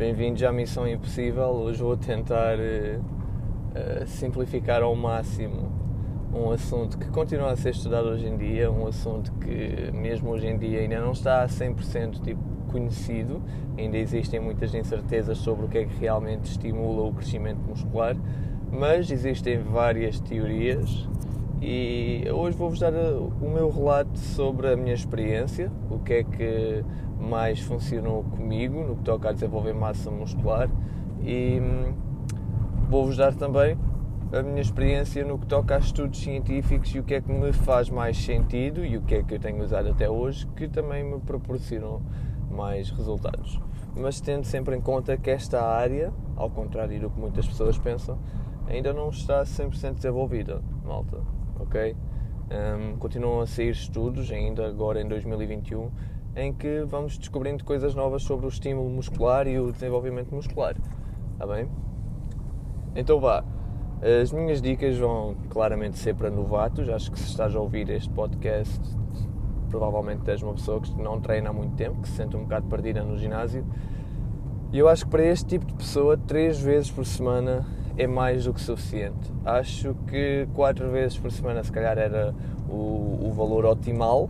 Bem-vindos à Missão Impossível. Hoje vou tentar uh, uh, simplificar ao máximo um assunto que continua a ser estudado hoje em dia, um assunto que mesmo hoje em dia ainda não está a 100% tipo, conhecido, ainda existem muitas incertezas sobre o que é que realmente estimula o crescimento muscular, mas existem várias teorias e hoje vou-vos dar o meu relato sobre a minha experiência, o que é que mais funcionou comigo no que toca a desenvolver massa muscular e hum, vou-vos dar também a minha experiência no que toca a estudos científicos e o que é que me faz mais sentido e o que é que eu tenho usado até hoje que também me proporcionam mais resultados. Mas tendo sempre em conta que esta área, ao contrário do que muitas pessoas pensam, ainda não está 100% desenvolvida, malta ok? Um, continuam a sair estudos, ainda agora em 2021, em que vamos descobrindo coisas novas sobre o estímulo muscular e o desenvolvimento muscular. Está bem? Então vá. As minhas dicas vão claramente ser para novatos. Acho que se estás a ouvir este podcast, provavelmente és uma pessoa que não treina há muito tempo, que se sente um bocado perdida no ginásio. E eu acho que para este tipo de pessoa, três vezes por semana é mais do que suficiente. Acho que quatro vezes por semana, se calhar, era o, o valor optimal,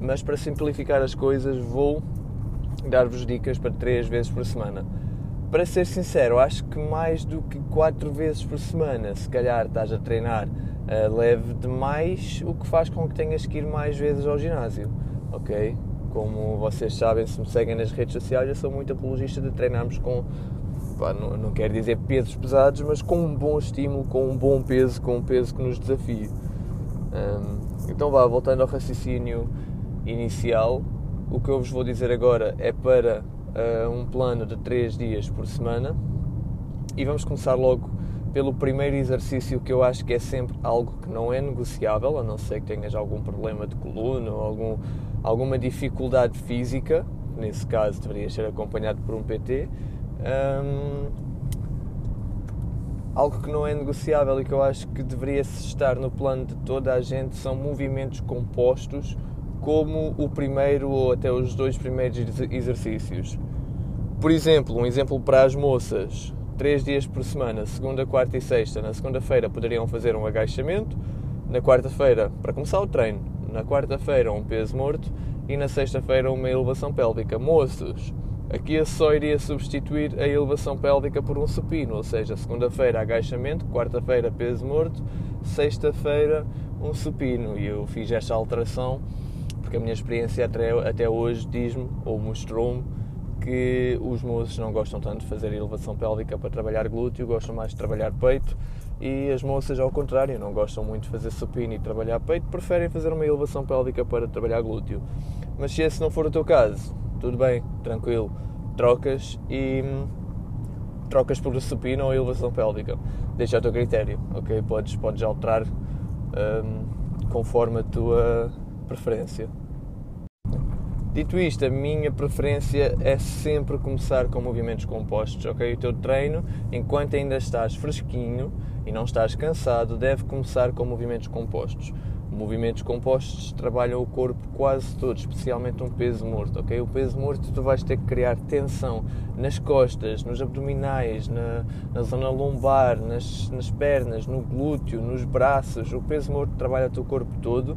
mas para simplificar as coisas, vou dar-vos dicas para três vezes por semana. Para ser sincero, acho que mais do que quatro vezes por semana, se calhar estás a treinar uh, leve demais, o que faz com que tenhas que ir mais vezes ao ginásio, ok? Como vocês sabem, se me seguem nas redes sociais, eu sou muito apologista de treinarmos com pá, não, não quero dizer pesos pesados, mas com um bom estímulo, com um bom peso, com um peso que nos desafie. Um, então vá, voltando ao raciocínio inicial, o que eu vos vou dizer agora é para uh, um plano de 3 dias por semana e vamos começar logo pelo primeiro exercício que eu acho que é sempre algo que não é negociável, a não ser que tenhas algum problema de coluna ou algum, alguma dificuldade física, nesse caso deveria ser acompanhado por um PT, um, algo que não é negociável e que eu acho que deveria estar no plano de toda a gente são movimentos compostos, como o primeiro ou até os dois primeiros exercícios. Por exemplo, um exemplo para as moças: três dias por semana, segunda, quarta e sexta. Na segunda-feira poderiam fazer um agachamento, na quarta-feira, para começar o treino, na quarta-feira, um peso morto e na sexta-feira, uma elevação pélvica. Moços, Aqui eu só iria substituir a elevação pélvica por um supino, ou seja, segunda-feira agachamento, quarta-feira peso morto, sexta-feira um supino. E eu fiz esta alteração porque a minha experiência até, até hoje diz-me, ou mostrou-me, que os moços não gostam tanto de fazer elevação pélvica para trabalhar glúteo, gostam mais de trabalhar peito e as moças, ao contrário, não gostam muito de fazer supino e trabalhar peito, preferem fazer uma elevação pélvica para trabalhar glúteo. Mas se esse não for o teu caso, tudo bem, tranquilo, trocas e hum, trocas por supino ou elevação pélvica. Deixa ao teu critério, ok? Podes, podes alterar um, conforme a tua preferência. Dito isto, a minha preferência é sempre começar com movimentos compostos, ok? O teu treino, enquanto ainda estás fresquinho e não estás cansado, deve começar com movimentos compostos. Movimentos compostos trabalham o corpo quase todo, especialmente um peso morto, ok? O peso morto tu vais ter que criar tensão nas costas, nos abdominais, na, na zona lombar, nas, nas pernas, no glúteo, nos braços. O peso morto trabalha o teu corpo todo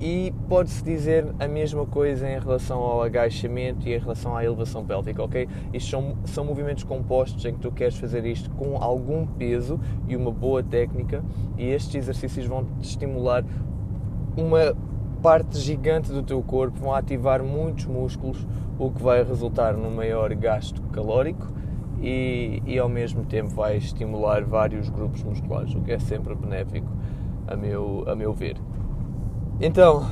e pode-se dizer a mesma coisa em relação ao agachamento e em relação à elevação pélvica, ok? Isto são, são movimentos compostos em que tu queres fazer isto com algum peso e uma boa técnica, e estes exercícios vão te estimular uma parte gigante do teu corpo, vão ativar muitos músculos, o que vai resultar num maior gasto calórico e, e ao mesmo tempo vai estimular vários grupos musculares, o que é sempre benéfico, a meu, a meu ver. Então,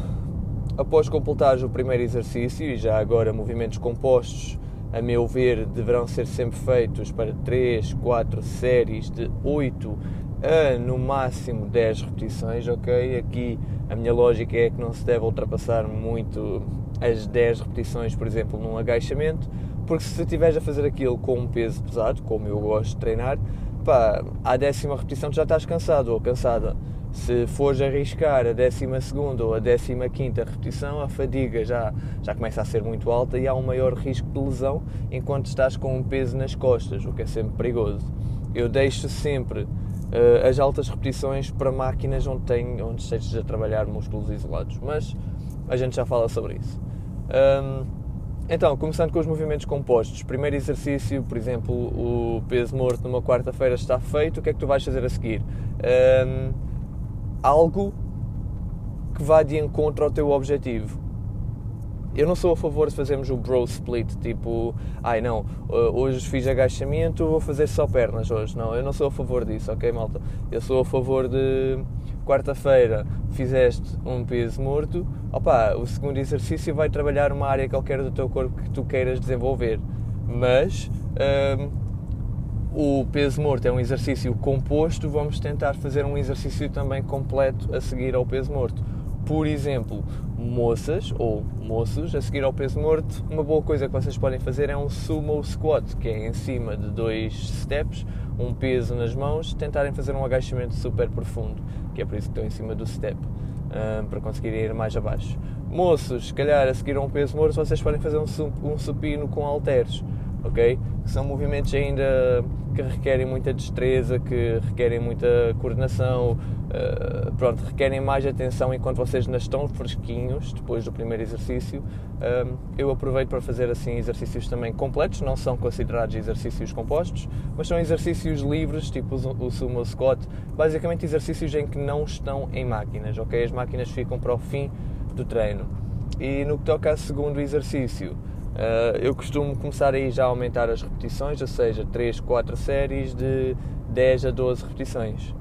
após completares o primeiro exercício e já agora movimentos compostos, a meu ver, deverão ser sempre feitos para 3, 4 séries de 8 a no máximo 10 repetições, ok? Aqui a minha lógica é que não se deve ultrapassar muito as 10 repetições, por exemplo, num agachamento, porque se estiveres a fazer aquilo com um peso pesado, como eu gosto de treinar, pá, à décima repetição tu já estás cansado ou cansada Se fores arriscar a 12 ou a 15 repetição, a fadiga já, já começa a ser muito alta e há um maior risco de lesão enquanto estás com um peso nas costas, o que é sempre perigoso. Eu deixo sempre uh, as altas repetições para máquinas onde, tem, onde estejas a trabalhar músculos isolados, mas a gente já fala sobre isso. Um, então, começando com os movimentos compostos. Primeiro exercício, por exemplo, o peso morto numa quarta-feira está feito, o que é que tu vais fazer a seguir? Um, algo que vá de encontro ao teu objetivo. Eu não sou a favor de fazermos o bro split, tipo, ai não, hoje fiz agachamento, vou fazer só pernas hoje. Não, eu não sou a favor disso, ok, malta? Eu sou a favor de quarta-feira fizeste um peso morto, opa, o segundo exercício vai trabalhar uma área qualquer do teu corpo que tu queiras desenvolver, mas hum, o peso morto é um exercício composto, vamos tentar fazer um exercício também completo a seguir ao peso morto. Por exemplo, moças ou moços a seguir ao peso morto, uma boa coisa que vocês podem fazer é um sumo squat, que é em cima de dois steps, um peso nas mãos, tentarem fazer um agachamento super profundo, que é por isso que estão em cima do step, um, para conseguirem ir mais abaixo. Moços, se calhar a seguir a um peso morto, vocês podem fazer um, um supino com halteres, ok? Que são movimentos ainda que requerem muita destreza, que requerem muita coordenação, uh, pronto, requerem mais atenção enquanto vocês não estão fresquinhos depois do primeiro exercício. Uh, eu aproveito para fazer assim exercícios também completos, não são considerados exercícios compostos, mas são exercícios livres, tipo o sumo squat, basicamente exercícios em que não estão em máquinas, ok? As máquinas ficam para o fim do treino. E no que toca ao segundo exercício, eu costumo começar aí já a aumentar as repetições, ou seja, 3, 4 séries de 10 a 12 repetições.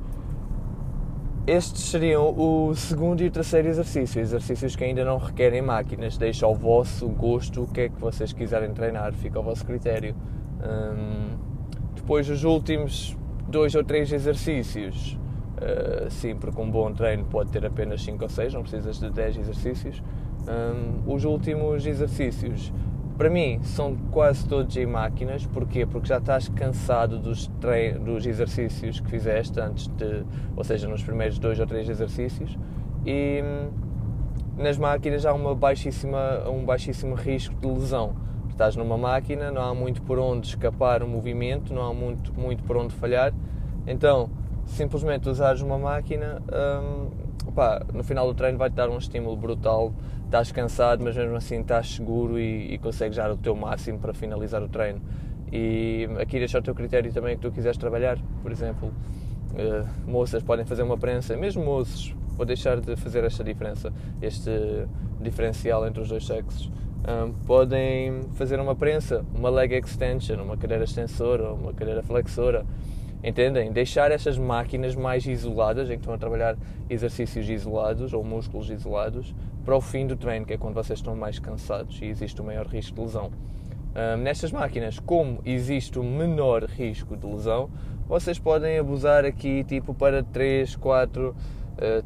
Estes seriam o segundo e o terceiro exercício, exercícios que ainda não requerem máquinas, deixa ao vosso gosto o que é que vocês quiserem treinar, fica ao vosso critério. Um, depois, os últimos dois ou três exercícios, uh, sim, porque um bom treino pode ter apenas 5 ou 6, não precisas de 10 exercícios. Um, os últimos exercícios para mim, são quase todos em máquinas. Porquê? Porque já estás cansado dos, dos exercícios que fizeste antes de, ou seja, nos primeiros dois ou três exercícios. E hum, nas máquinas há uma baixíssima, um baixíssimo risco de lesão. Estás numa máquina, não há muito por onde escapar o movimento, não há muito, muito por onde falhar. Então, simplesmente usares uma máquina, hum, no final do treino vai-te dar um estímulo brutal estás cansado, mas mesmo assim estás seguro e, e consegues dar o teu máximo para finalizar o treino. E aqui deixa o teu critério também que tu quiseres trabalhar, por exemplo, uh, moças podem fazer uma prensa, mesmo moços, vou deixar de fazer esta diferença, este diferencial entre os dois sexos. Um, podem fazer uma prensa, uma leg extension, uma cadeira extensora, uma cadeira flexora, entendem? Deixar essas máquinas mais isoladas, em que estão a trabalhar exercícios isolados ou músculos isolados, para o fim do treino, que é quando vocês estão mais cansados e existe o maior risco de lesão. Um, nestas máquinas, como existe o menor risco de lesão, vocês podem abusar aqui tipo para 3, 4, uh,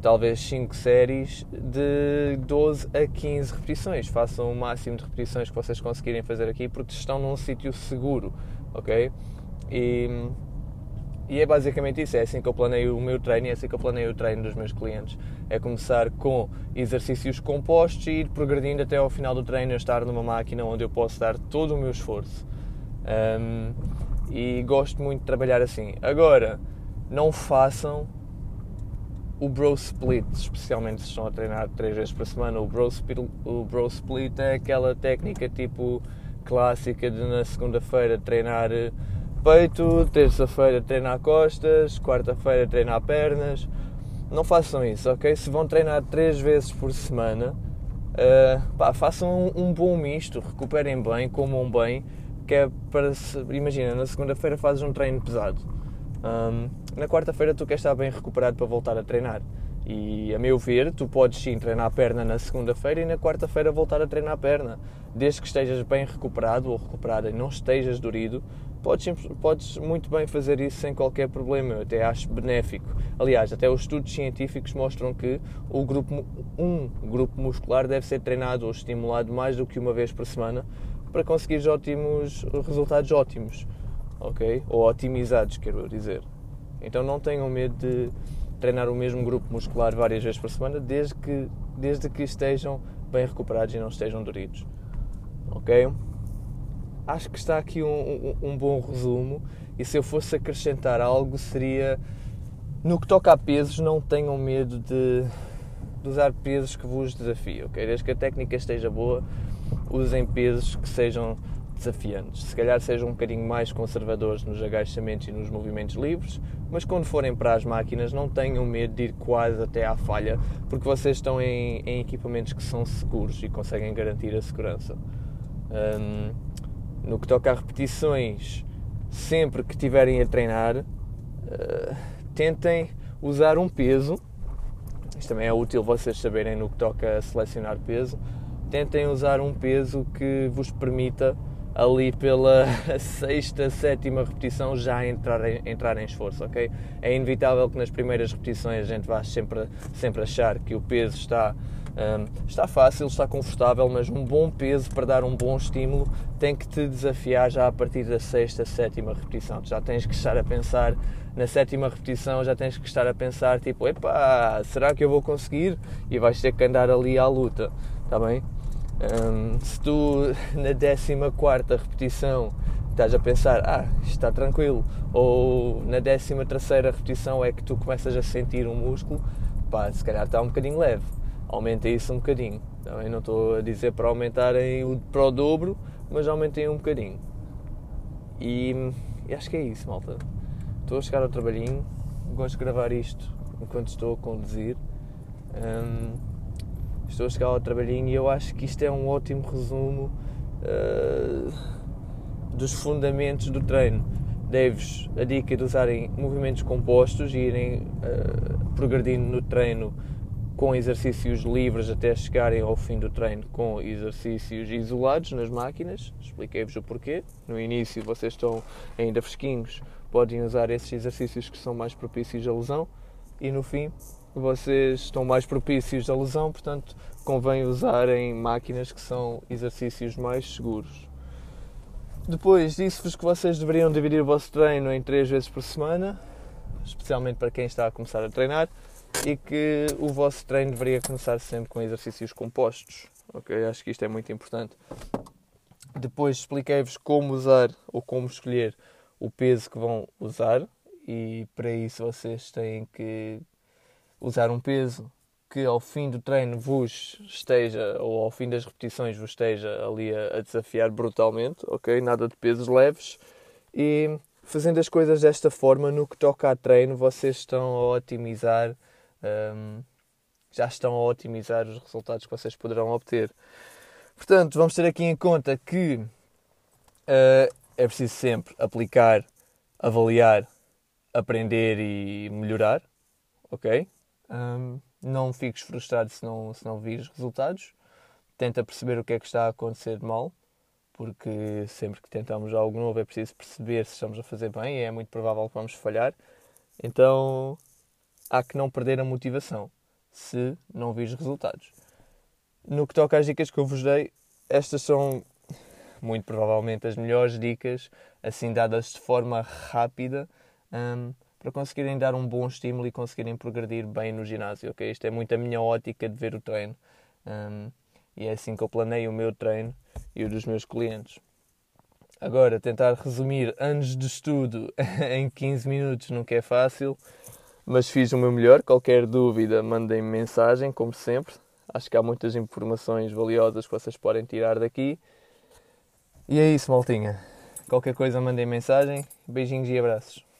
talvez 5 séries de 12 a 15 repetições. Façam o máximo de repetições que vocês conseguirem fazer aqui porque estão num sítio seguro, ok? E e é basicamente isso, é assim que eu planeio o meu treino e é assim que eu planeio o treino dos meus clientes. É começar com exercícios compostos e ir progredindo até ao final do treino, estar numa máquina onde eu posso dar todo o meu esforço. Um, e gosto muito de trabalhar assim. Agora, não façam o bro split, especialmente se estão a treinar três vezes por semana. O bro split, o bro split é aquela técnica tipo clássica de na segunda-feira treinar peito, terça-feira treinar costas, quarta-feira treinar pernas. Não façam isso, ok? Se vão treinar três vezes por semana, uh, pá, façam um, um, bom misto, recuperem bem, comam bem, que é para se, imagina, na segunda-feira fazes um treino pesado. Um, na quarta-feira tu queres estar bem recuperado para voltar a treinar. E a meu ver, tu podes sim treinar a perna na segunda-feira e na quarta-feira voltar a treinar a perna. Desde que estejas bem recuperado ou recuperada e não estejas dorido, podes, podes muito bem fazer isso sem qualquer problema. Eu até acho benéfico. Aliás, até os estudos científicos mostram que o grupo, um grupo muscular deve ser treinado ou estimulado mais do que uma vez por semana para conseguir ótimos resultados ótimos, ok? Ou otimizados, quero dizer. Então não tenham medo de treinar o mesmo grupo muscular várias vezes por semana, desde que, desde que estejam bem recuperados e não estejam doridos. Ok? Acho que está aqui um, um, um bom resumo. E se eu fosse acrescentar algo, seria no que toca a pesos, não tenham medo de, de usar pesos que vos desafiam. Okay? Desde que a técnica esteja boa, usem pesos que sejam desafiantes. Se calhar sejam um bocadinho mais conservadores nos agachamentos e nos movimentos livres, mas quando forem para as máquinas não tenham medo de ir quase até à falha, porque vocês estão em, em equipamentos que são seguros e conseguem garantir a segurança. Um, no que toca a repetições, sempre que estiverem a treinar, uh, tentem usar um peso. Isto também é útil vocês saberem no que toca a selecionar peso. Tentem usar um peso que vos permita ali pela sexta, sétima repetição já entrar em, entrar em esforço, ok? É inevitável que nas primeiras repetições a gente vá sempre, sempre achar que o peso está, está fácil, está confortável, mas um bom peso para dar um bom estímulo tem que te desafiar já a partir da sexta, sétima repetição. Tu já tens que estar a pensar na sétima repetição, já tens que estar a pensar tipo, epá, será que eu vou conseguir? E vais ter que andar ali à luta, está bem? Um, se tu na 14 repetição estás a pensar, ah, está tranquilo, ou na 13 repetição é que tu começas a sentir um músculo, pá, se calhar está um bocadinho leve, aumenta isso um bocadinho. Também não estou a dizer para aumentarem para o dobro, mas aumentem um bocadinho. E, e acho que é isso, malta. Estou a chegar ao trabalhinho, gosto de gravar isto enquanto estou a conduzir. Um, estou a chegar ao trabalhinho e eu acho que isto é um ótimo resumo uh, dos fundamentos do treino. Deves a dica de usarem movimentos compostos e irem uh, progredindo no treino com exercícios livres até chegarem ao fim do treino com exercícios isolados nas máquinas. Expliquei-vos o porquê. No início vocês estão ainda fresquinhos, podem usar esses exercícios que são mais propícios à lesão e no fim vocês estão mais propícios à lesão, portanto convém usarem máquinas que são exercícios mais seguros. Depois disse-vos que vocês deveriam dividir o vosso treino em três vezes por semana, especialmente para quem está a começar a treinar, e que o vosso treino deveria começar sempre com exercícios compostos. Ok, acho que isto é muito importante. Depois expliquei-vos como usar ou como escolher o peso que vão usar e para isso vocês têm que usar um peso que ao fim do treino vos esteja, ou ao fim das repetições vos esteja ali a, a desafiar brutalmente, ok? Nada de pesos leves. E fazendo as coisas desta forma, no que toca a treino, vocês estão a otimizar, um, já estão a otimizar os resultados que vocês poderão obter. Portanto, vamos ter aqui em conta que uh, é preciso sempre aplicar, avaliar, aprender e melhorar, ok? Um, não fiques frustrado se não, se não vires resultados. Tenta perceber o que é que está a acontecer de mal, porque sempre que tentamos algo novo é preciso perceber se estamos a fazer bem e é muito provável que vamos falhar. Então há que não perder a motivação se não vires resultados. No que toca às dicas que eu vos dei, estas são muito provavelmente as melhores dicas, assim dadas de forma rápida. Um, para conseguirem dar um bom estímulo e conseguirem progredir bem no ginásio. Okay? Isto é muito a minha ótica de ver o treino. Um, e é assim que eu planeio o meu treino e o dos meus clientes. Agora, tentar resumir anos de estudo em 15 minutos nunca é fácil, mas fiz o meu melhor. Qualquer dúvida, mandem-me mensagem, como sempre. Acho que há muitas informações valiosas que vocês podem tirar daqui. E é isso, maltinha. Qualquer coisa, mandem mensagem. Beijinhos e abraços.